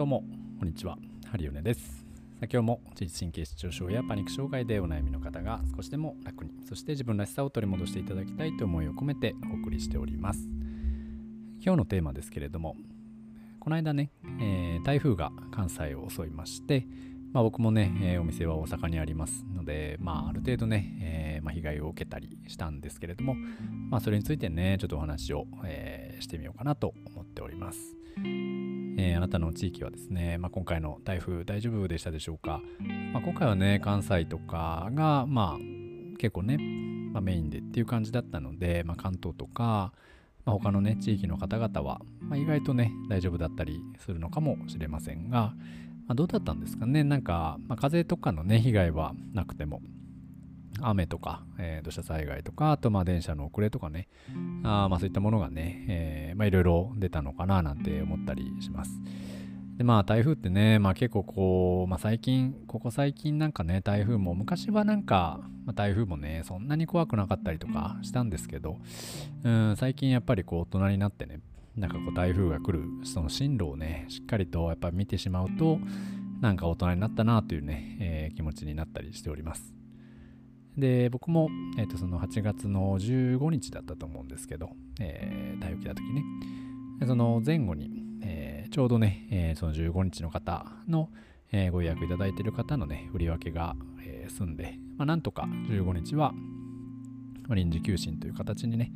どうも、こんにちは。ハリヨネです。今日も自律神経失調症やパニック障害でお悩みの方が少しでも楽に、そして自分らしさを取り戻していただきたいという思いを込めてお送りしております。今日のテーマですけれども、この間ね、えー、台風が関西を襲いまして、まあ、僕もね、えー、お店は大阪にありますので、まあ、ある程度ね、えー、まあ、被害を受けたりしたんですけれども、まあ、それについてね、ちょっとお話を、えー、してみようかなと思っております。えあなたの地域はですね、まあ、今回の台風大丈夫でしたでしょうか、まあ今回はね、関西とかが、まあ、結構ね、まあメインでっていう感じだったので、まあ関東とか、まあ他のね、地域の方々は、まあ意外とね、大丈夫だったりするのかもしれませんが、まあ、どうだったんですかね。なんか、まあ、風とかのね、被害はなくても、雨とか、えー、土砂災害とか、あとまあ電車の遅れとかね、あまあそういったものがね、えー、まあいろいろ出たのかななんて思ったりします。でまあ台風ってね、まあ結構こう、まあ最近、ここ最近なんかね、台風も、昔はなんか、まあ、台風もね、そんなに怖くなかったりとかしたんですけど、うん、最近やっぱりこう大人になってね、なんかこう台風が来るその進路をねしっかりとやっぱ見てしまうとなんか大人になったなというね、えー、気持ちになったりしております。で僕も、えー、とその8月の15日だったと思うんですけど、えー、台風来た時ね。その前後に、えー、ちょうどね、えー、その15日の方の、えー、ご予約いただいている方のね振り分けが、えー、済んで、まあ、なんとか15日は臨時休診という形にね、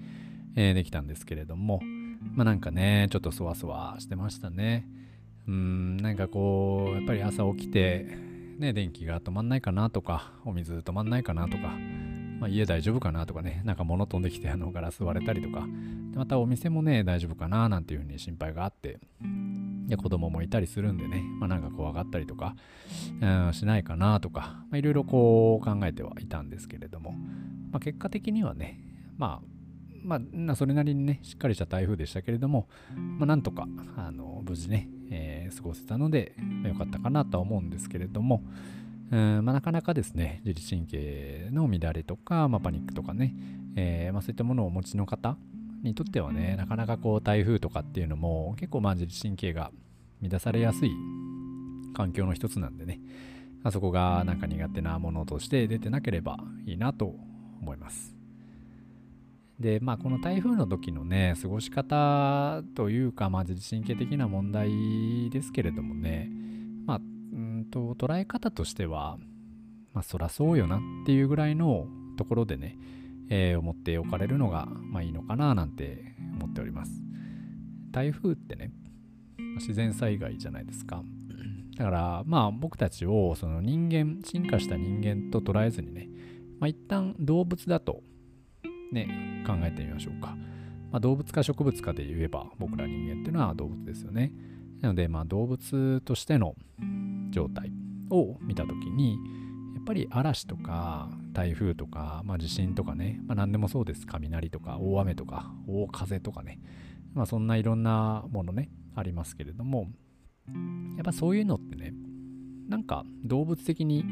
えー、できたんですけれども、まあなんかね、ちょっとそわそわしてましたね。うん、なんかこう、やっぱり朝起きて、ね、電気が止まんないかなとか、お水止まんないかなとか、まあ、家大丈夫かなとかね、なんか物飛んできてあのガラス割れたりとか、またお店もね、大丈夫かななんていうふうに心配があって、で子供もいたりするんでね、まあ、なんか怖がったりとか、うん、しないかなとか、いろいろこう考えてはいたんですけれども、まあ、結果的にはね、まあまあ、それなりにね、しっかりした台風でしたけれども、まあ、なんとか、あの、無事ね、えー、過ごせたので、まあ、よかったかなとは思うんですけれども、うんまあ、なかなかですね、自律神経の乱れとか、まあ、パニックとかね、えーまあ、そういったものをお持ちの方にとってはね、なかなかこう台風とかっていうのも結構まあ自律神経が乱されやすい環境の一つなんでね、あそこがなんか苦手なものとして出てなければいいなと思います。で、まあ、この台風の時のね、過ごし方というか、まあ、自神経的な問題ですけれどもね、まあ、うんと、捉え方としては、まあ、そらそうよなっていうぐらいのところでね、えー、思っておかれるのが、まあ、いいのかななんて思っております。台風ってね、自然災害じゃないですか。だから、まあ、僕たちをその人間、進化した人間と捉えずにね、まあ、一旦動物だとね、考えてみましょうか。まあ、動物か植物かで言えば僕ら人間っていうのは動物ですよね。なので、まあ、動物としての状態を見た時にやっぱり嵐とか台風とか、まあ、地震とかね、まあ、何でもそうです雷とか大雨とか大風とかね、まあ、そんないろんなものねありますけれどもやっぱそういうのってねなんか動物的に、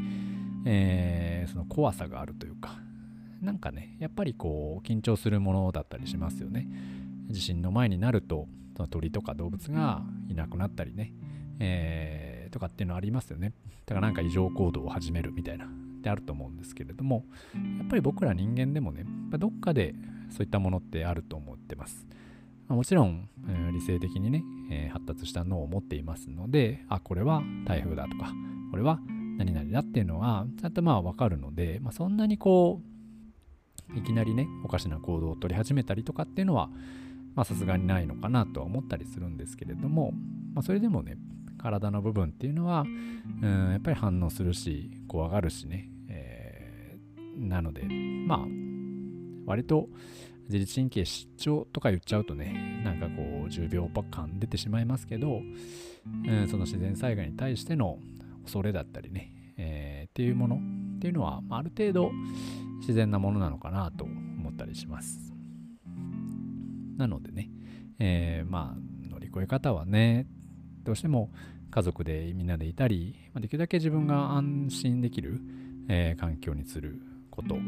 えー、その怖さがあるというかなんかね、やっぱりこう、緊張するものだったりしますよね。地震の前になると、その鳥とか動物がいなくなったりね、えー、とかっていうのありますよね。だからなんか異常行動を始めるみたいな、ってあると思うんですけれども、やっぱり僕ら人間でもね、どっかでそういったものってあると思ってます。もちろん、えー、理性的にね、えー、発達した脳を持っていますので、あ、これは台風だとか、これは何々だっていうのは、ちゃんとまあわかるので、まあ、そんなにこう、いきなりね、おかしな行動を取り始めたりとかっていうのは、まあさすがにないのかなとは思ったりするんですけれども、まあそれでもね、体の部分っていうのは、うん、やっぱり反応するし、怖がるしね、えー、なので、まあ、割と自律神経失調とか言っちゃうとね、なんかこう、10秒間出てしまいますけど、うん、その自然災害に対しての恐れだったりね、えー、っていうものっていうのは、まあ、ある程度、自然なものなのかなと思ったりします。なのでね、えー、まあ乗り越え方はねどうしても家族でみんなでいたり、ま、できるだけ自分が安心できる、えー、環境にすることっ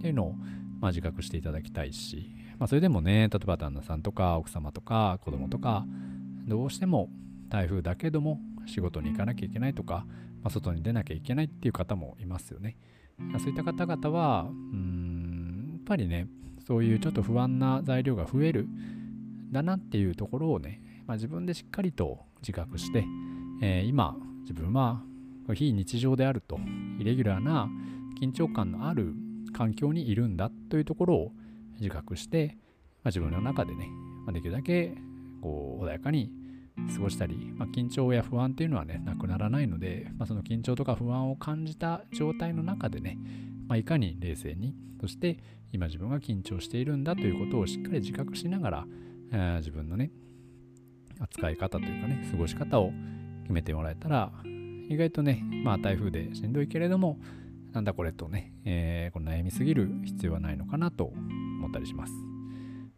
ていうのを、まあ、自覚していただきたいし、まあ、それでもね例えば旦那さんとか奥様とか子供とかどうしても台風だけども仕事に行かなきゃいけないとか、まあ、外に出なきゃいけないっていう方もいますよね。そういった方々は、うん、やっぱりね、そういうちょっと不安な材料が増えるだなっていうところをね、まあ、自分でしっかりと自覚して、えー、今自分は非日常であるとイレギュラーな緊張感のある環境にいるんだというところを自覚して、まあ、自分の中でね、まあ、できるだけこう穏やかに過ごしたり、まあ、緊張や不安っていうのはねなくならないので、まあ、その緊張とか不安を感じた状態の中でね、まあ、いかに冷静にそして今自分が緊張しているんだということをしっかり自覚しながら、えー、自分のね扱い方というかね過ごし方を決めてもらえたら意外とねまあ台風でしんどいけれどもなんだこれとね、えー、この悩みすぎる必要はないのかなと思ったりします。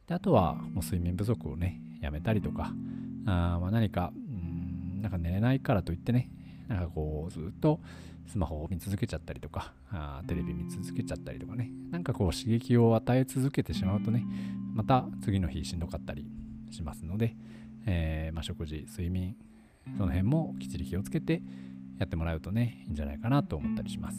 であとはもう睡眠不足をねやめたりとかあまあ何かうんなんか寝れないからといってね。なんかこうずっとスマホを見続けちゃったりとかあテレビ見続けちゃったりとかね。なんかこう刺激を与え続けてしまうとねまた次の日しんどかったりしますので、えー、まあ、食事睡眠その辺もきっちり気をつけてやってもらうとねいいんじゃないかなと思ったりします。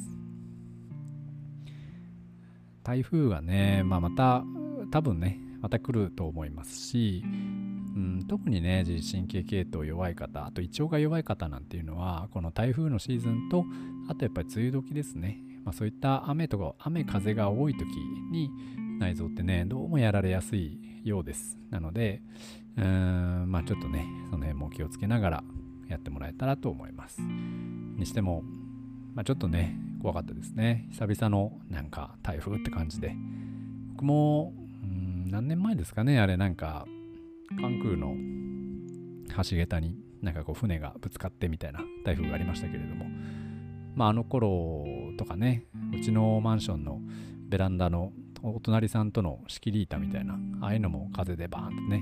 台風がね、まあ、また多分ねまた来ると思いますしうん、特にね自律神経系統弱い方あと胃腸が弱い方なんていうのはこの台風のシーズンとあとやっぱり梅雨時ですね、まあ、そういった雨とか雨風が多い時に内臓ってねどうもやられやすいようです。なのでうーんまあちょっとねその辺も気をつけながらやってもらえたらと思います。にしても、まあ、ちょっとね怖かったですね。久々のなんか台風って感じで。僕もん何年前ですかねあれなんか関空の橋桁になんかこう船がぶつかってみたいな台風がありましたけれどもまああの頃とかねうちのマンションのベランダのお隣さんとの仕切り板みたいなああいうのも風でバーンとね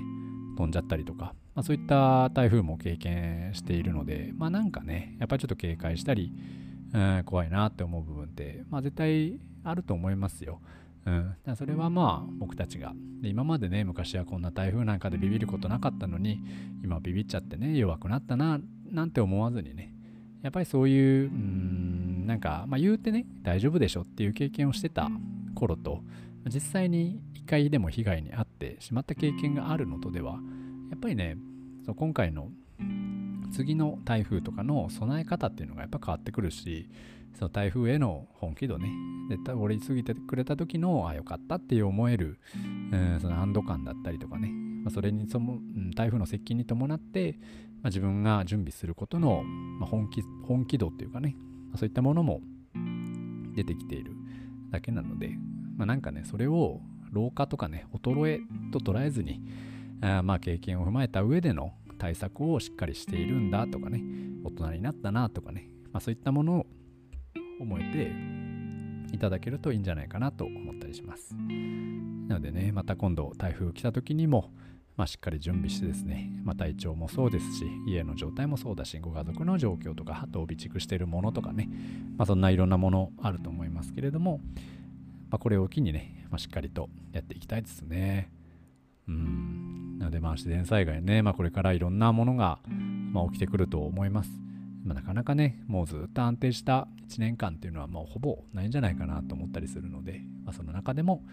飛んじゃったりとか、まあ、そういった台風も経験しているのでまあなんかねやっぱりちょっと警戒したり、うん、怖いなって思う部分ってまあ絶対あると思いますよ。うん、だそれはまあ僕たちが。で今までね昔はこんな台風なんかでビビることなかったのに今ビビっちゃってね弱くなったななんて思わずにねやっぱりそういううんなんか、まあ、言うてね大丈夫でしょっていう経験をしてた頃と実際に一回でも被害に遭ってしまった経験があるのとではやっぱりねそう今回の次の台風とかの備え方っていうのがやっぱ変わってくるしその台風への本気度ね。で通り過ぎてくれた時のあよかったっていう思える、うん、その安堵感だったりとかね、まあ、それにその、うん、台風の接近に伴って、まあ、自分が準備することの、まあ、本気本気度っていうかね、まあ、そういったものも出てきているだけなので、まあ、なんかねそれを老化とかね衰えと捉えずにあまあ経験を踏まえた上での対策をしっかりしているんだとかね大人になったなとかね、まあ、そういったものを思えていただけるといいんじゃないかなと思ったりします。なのでね、また今度台風来た時にも、まあ、しっかり準備してですね、まあ、体調もそうですし、家の状態もそうだし、ご家族の状況とか、あと備蓄しているものとかね、まあ、そんないろんなものあると思いますけれども、まあ、これを機にね、まあ、しっかりとやっていきたいですね。うん。なので、まあ、自然災害ね、まあ、これからいろんなものが、まあ、起きてくると思います。まあ、なかなかね、もうずっと安定した1年間っていうのはもうほぼないんじゃないかなと思ったりするので、まあ、その中でも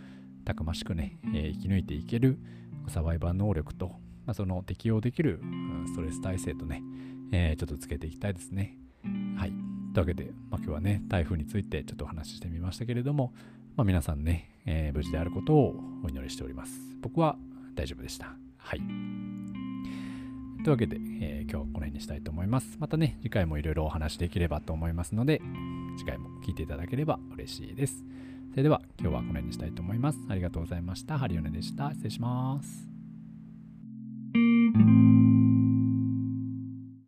たくましくね、えー、生き抜いていけるサバイバー能力と、まあ、その適応できる、ストレス耐性とね、えー、ちょっとつけていきたいですね。はい。というわけで、まあ、今日はね、台風についてちょっとお話ししてみましたけれども、まあ、皆さんね、えー、無事であることをお祈りしております。僕は大丈夫でした。はい。というわけで、えー、今日はこの辺にしたいと思います。またね、次回もいろいろお話できればと思いますので、次回も聞いていただければ嬉しいです。それでは今日はこの辺にしたいと思います。ありがとうございました。ハリオネでした。失礼します。